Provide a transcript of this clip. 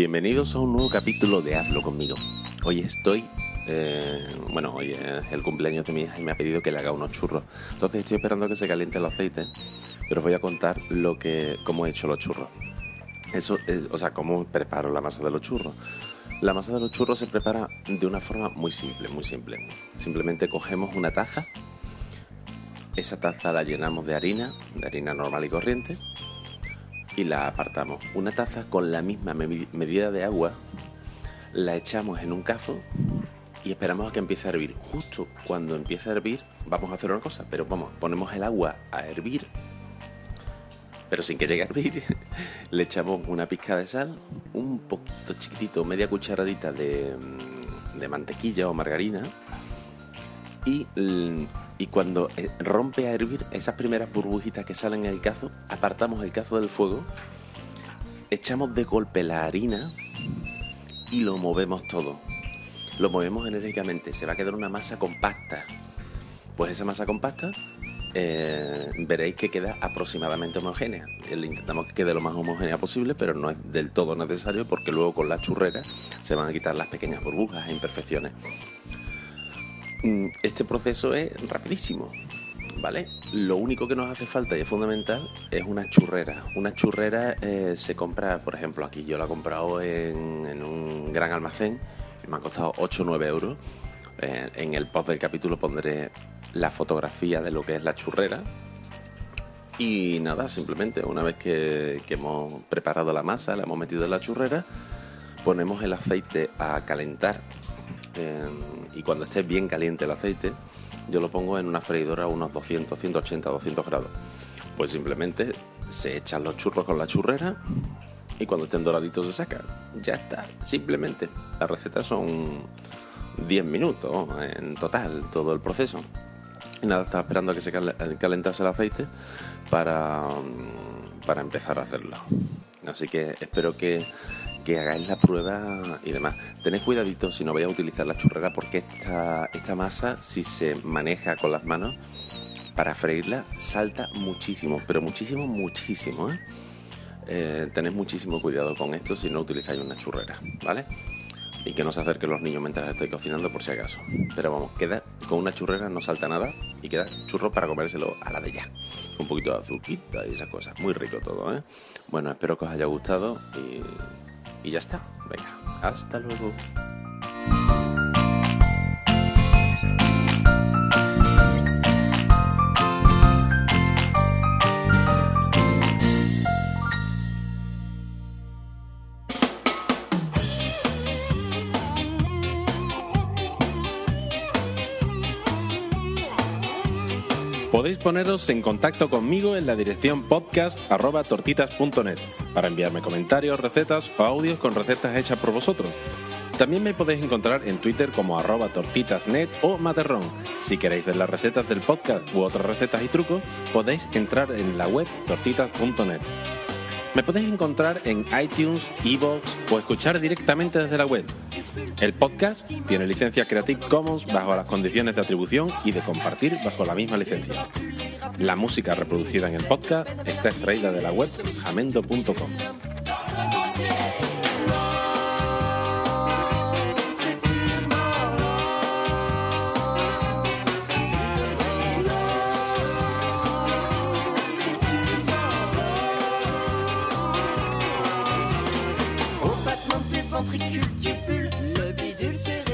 Bienvenidos a un nuevo capítulo de Hazlo conmigo. Hoy estoy, eh, bueno, hoy es el cumpleaños de mi hija y me ha pedido que le haga unos churros. Entonces estoy esperando que se caliente el aceite, pero os voy a contar lo que, cómo he hecho los churros. Eso, eh, o sea, cómo preparo la masa de los churros. La masa de los churros se prepara de una forma muy simple, muy simple. Simplemente cogemos una taza, esa taza la llenamos de harina, de harina normal y corriente, y la apartamos. Una taza con la misma medida de agua la echamos en un cazo y esperamos a que empiece a hervir. Justo cuando empiece a hervir, vamos a hacer una cosa, pero vamos, ponemos el agua a hervir, pero sin que llegue a hervir, le echamos una pizca de sal, un poquito chiquitito, media cucharadita de, de mantequilla o margarina y cuando eh, rompe a hervir esas primeras burbujitas que salen en el cazo, apartamos el cazo del fuego, echamos de golpe la harina y lo movemos todo. Lo movemos enérgicamente, se va a quedar una masa compacta. Pues esa masa compacta eh, veréis que queda aproximadamente homogénea. Le intentamos que quede lo más homogénea posible, pero no es del todo necesario porque luego con la churrera se van a quitar las pequeñas burbujas e imperfecciones. Mm, este proceso es rapidísimo, ¿vale? Lo único que nos hace falta y es fundamental es una churrera. Una churrera eh, se compra, por ejemplo, aquí yo la he comprado en, un gran almacén me ha costado 8 o 9 euros. Eh, en el post del capítulo pondré la fotografía de lo que es la churrera. Y nada, simplemente una vez que, que hemos preparado la masa, la hemos metido en la churrera, ponemos el aceite a calentar y cuando esté bien caliente el aceite, yo lo pongo en una freidora a unos 200, 180, 200 grados. Pues simplemente se echan los churros con la churrera y cuando estén doraditos se sacan. Ya está, simplemente. La receta son 10 minutos en total, todo el proceso. Y nada, estaba esperando a que se calentase el aceite para, para empezar a hacerlo. Así que espero que que hagáis la prueba y demás. Tened cuidadito si no vais a utilizar la churrera porque esta, esta masa, si se maneja con las manos para freírla, salta muchísimo, pero muchísimo, muchísimo. ¿eh? Eh, tened muchísimo cuidado con esto si no utilizáis una churrera, ¿vale? Y que no se acerquen los niños mientras estoy cocinando por si acaso. Pero vamos, queda con una churrera, no salta nada y queda churro para comérselo a la de ya. Un poquito de azuquita y esas cosas. Muy rico todo, ¿eh? Bueno, espero que os haya gustado y y ya está. Venga, hasta luego. Podéis poneros en contacto conmigo en la dirección podcast.tortitas.net para enviarme comentarios, recetas o audios con recetas hechas por vosotros. También me podéis encontrar en Twitter como arroba tortitasnet o materrón. Si queréis ver las recetas del podcast u otras recetas y trucos, podéis entrar en la web tortitas.net. Me podéis encontrar en iTunes, Evox o escuchar directamente desde la web. El podcast tiene licencia Creative Commons bajo las condiciones de atribución y de compartir bajo la misma licencia. La música reproducida en el podcast está extraída de la web jamendo.com. bidule, le bidule c'est